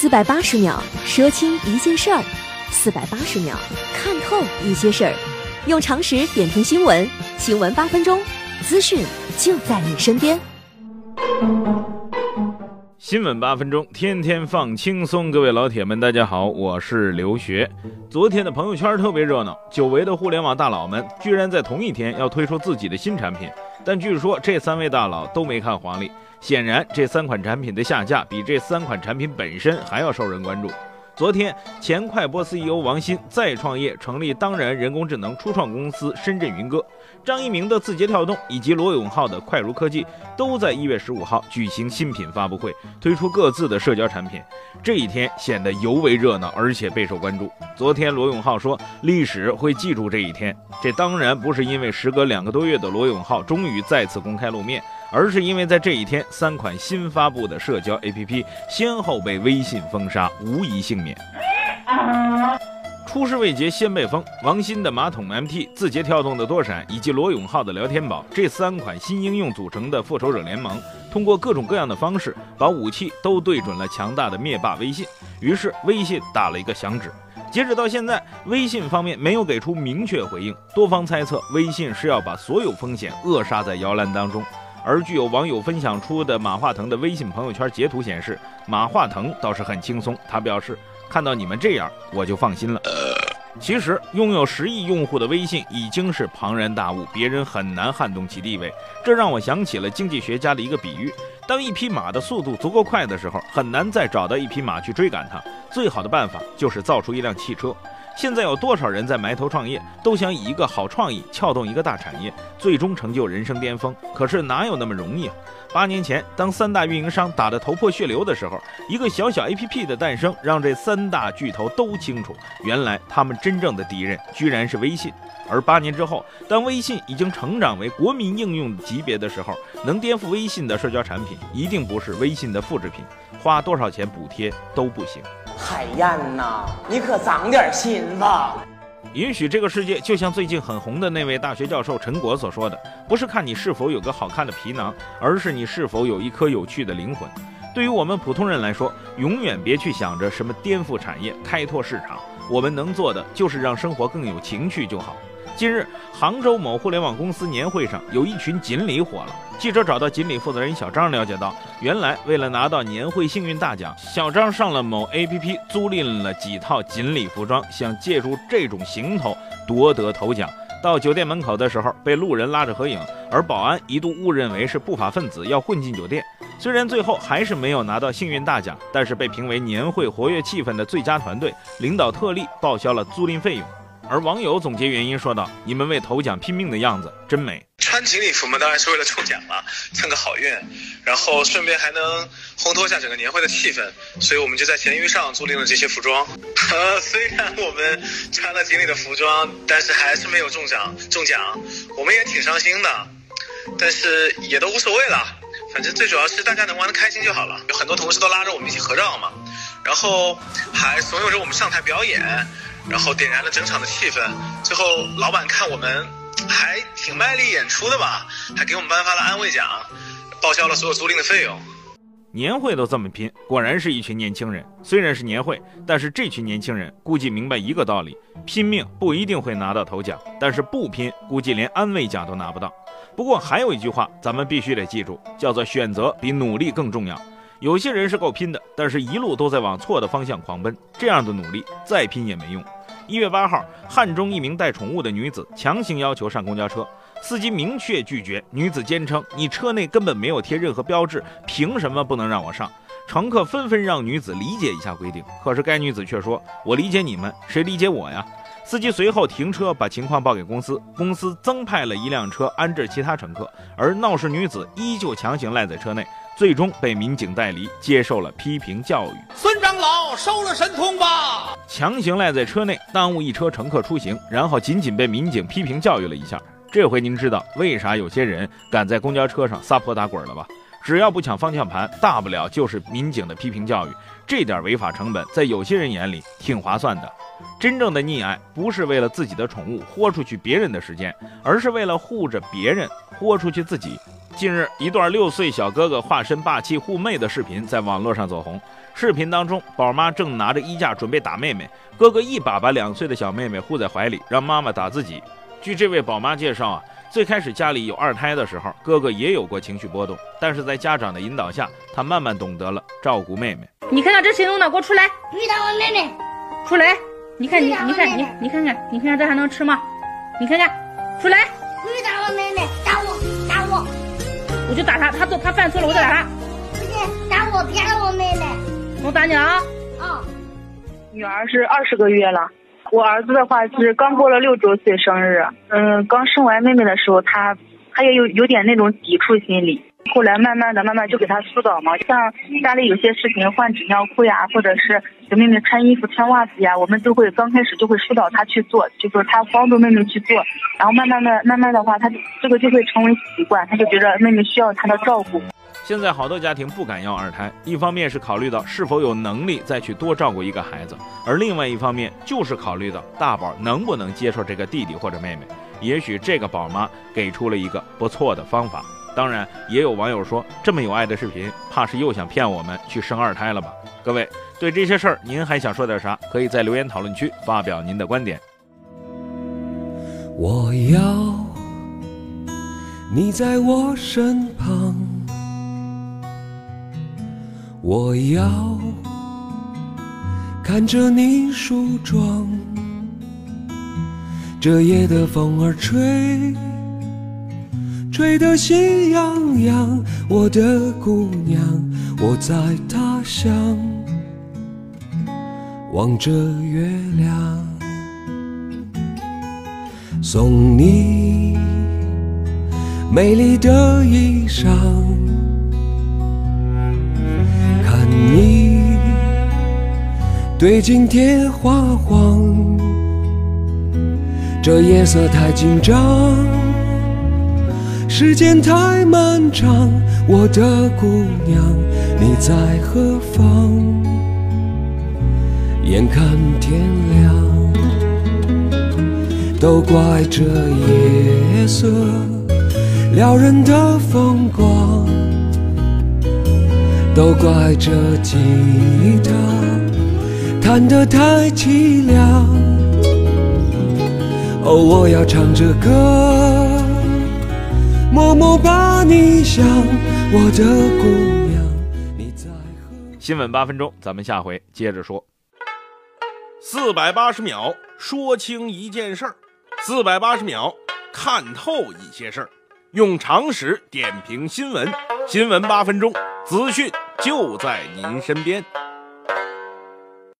四百八十秒说清一件事儿，四百八十秒看透一些事儿，用常识点评新闻，新闻八分钟，资讯就在你身边。新闻八分钟，天天放轻松。各位老铁们，大家好，我是刘学。昨天的朋友圈特别热闹，久违的互联网大佬们居然在同一天要推出自己的新产品，但据说这三位大佬都没看黄历。显然，这三款产品的下架比这三款产品本身还要受人关注。昨天，前快播 CEO 王鑫再创业，成立当然人工智能初创公司深圳云歌；张一鸣的字节跳动以及罗永浩的快如科技都在一月十五号举行新品发布会，推出各自的社交产品。这一天显得尤为热闹，而且备受关注。昨天，罗永浩说：“历史会记住这一天。”这当然不是因为时隔两个多月的罗永浩终于再次公开露面。而是因为在这一天，三款新发布的社交 APP 先后被微信封杀，无一幸免。出师未捷先被封，王鑫的马桶 MT、字节跳动的多闪以及罗永浩的聊天宝这三款新应用组成的复仇者联盟，通过各种各样的方式，把武器都对准了强大的灭霸微信。于是微信打了一个响指。截止到现在，微信方面没有给出明确回应，多方猜测微信是要把所有风险扼杀在摇篮当中。而据有网友分享出的马化腾的微信朋友圈截图显示，马化腾倒是很轻松。他表示，看到你们这样，我就放心了。其实，拥有十亿用户的微信已经是庞然大物，别人很难撼动其地位。这让我想起了经济学家的一个比喻：当一匹马的速度足够快的时候，很难再找到一匹马去追赶它。最好的办法就是造出一辆汽车。现在有多少人在埋头创业，都想以一个好创意撬动一个大产业，最终成就人生巅峰？可是哪有那么容易啊？八年前，当三大运营商打得头破血流的时候，一个小小 APP 的诞生，让这三大巨头都清楚，原来他们真正的敌人居然是微信。而八年之后，当微信已经成长为国民应用级别的时候，能颠覆微信的社交产品，一定不是微信的复制品，花多少钱补贴都不行。海燕呐，你可长点心吧！允许这个世界就像最近很红的那位大学教授陈果所说的，不是看你是否有个好看的皮囊，而是你是否有一颗有趣的灵魂。对于我们普通人来说，永远别去想着什么颠覆产业、开拓市场，我们能做的就是让生活更有情趣就好。近日，杭州某互联网公司年会上，有一群锦鲤火了。记者找到锦鲤负责人小张，了解到，原来为了拿到年会幸运大奖，小张上了某 APP 租赁了几套锦鲤服装，想借助这种行头夺得头奖。到酒店门口的时候，被路人拉着合影，而保安一度误认为是不法分子要混进酒店。虽然最后还是没有拿到幸运大奖，但是被评为年会活跃气氛的最佳团队，领导特例报销了租赁费用。而网友总结原因说道：“你们为头奖拼命的样子真美。穿锦鲤服嘛，当然是为了中奖嘛，蹭个好运，然后顺便还能烘托一下整个年会的气氛。所以我们就在闲鱼上租赁了这些服装。呃，虽然我们穿了锦鲤的服装，但是还是没有中奖。中奖，我们也挺伤心的，但是也都无所谓了。反正最主要是大家能玩得开心就好了。有很多同事都拉着我们一起合照嘛，然后还怂恿着我们上台表演。”然后点燃了整场的气氛，最后老板看我们还挺卖力演出的吧，还给我们颁发了安慰奖，报销了所有租赁的费用。年会都这么拼，果然是一群年轻人。虽然是年会，但是这群年轻人估计明白一个道理：拼命不一定会拿到头奖，但是不拼，估计连安慰奖都拿不到。不过还有一句话，咱们必须得记住，叫做选择比努力更重要。有些人是够拼的，但是一路都在往错的方向狂奔，这样的努力再拼也没用。一月八号，汉中一名带宠物的女子强行要求上公交车，司机明确拒绝。女子坚称：“你车内根本没有贴任何标志，凭什么不能让我上？”乘客纷纷让女子理解一下规定，可是该女子却说：“我理解你们，谁理解我呀？”司机随后停车，把情况报给公司，公司增派了一辆车安置其他乘客，而闹事女子依旧强行赖在车内。最终被民警带离，接受了批评教育。孙长老收了神通吧！强行赖在车内，耽误一车乘客出行，然后仅仅被民警批评教育了一下。这回您知道为啥有些人敢在公交车上撒泼打滚了吧？只要不抢方向盘，大不了就是民警的批评教育。这点违法成本，在有些人眼里挺划算的。真正的溺爱，不是为了自己的宠物豁出去别人的时间，而是为了护着别人豁出去自己。近日，一段六岁小哥哥化身霸气护妹的视频在网络上走红。视频当中，宝妈正拿着衣架准备打妹妹，哥哥一把把两岁的小妹妹护在怀里，让妈妈打自己。据这位宝妈介绍啊，最开始家里有二胎的时候，哥哥也有过情绪波动，但是在家长的引导下，他慢慢懂得了照顾妹妹。你看看这谁弄的，给我出来！遇到我妹妹，出来！你看你，你看你，你看看，你看看这还能吃吗？你看看，出来！就打他，他做他犯错了，我就打他。不行，打我，别打我妹妹。我打你了啊！啊。女儿是二十个月了，我儿子的话是刚过了六周岁生日。嗯，刚生完妹妹的时候，他他也有有点那种抵触心理。后来慢慢的、慢慢就给他疏导嘛，像家里有些事情换纸尿裤呀，或者是给妹妹穿衣服、穿袜子呀，我们都会刚开始就会疏导他去做，就是他帮助妹妹去做，然后慢慢的、慢慢的话，他这个就会成为习惯，他就觉得妹妹需要他的照顾。现在好多家庭不敢要二胎，一方面是考虑到是否有能力再去多照顾一个孩子，而另外一方面就是考虑到大宝能不能接受这个弟弟或者妹妹。也许这个宝妈给出了一个不错的方法。当然，也有网友说，这么有爱的视频，怕是又想骗我们去生二胎了吧？各位，对这些事儿，您还想说点啥？可以在留言讨论区发表您的观点。我要你在我身旁，我要看着你梳妆，这夜的风儿吹。吹得喜洋洋，我的姑娘，我在他乡。望着月亮，送你美丽的衣裳，看你对镜贴花黄，这夜色太紧张。时间太漫长，我的姑娘，你在何方？眼看天亮，都怪这夜色撩人的风光，都怪这吉他弹得太凄凉。哦，我要唱着歌。默默把你想，我的姑娘。你在新闻八分钟，咱们下回接着说。四百八十秒说清一件事儿，四百八十秒看透一些事儿，用常识点评新闻。新闻八分钟，资讯就在您身边。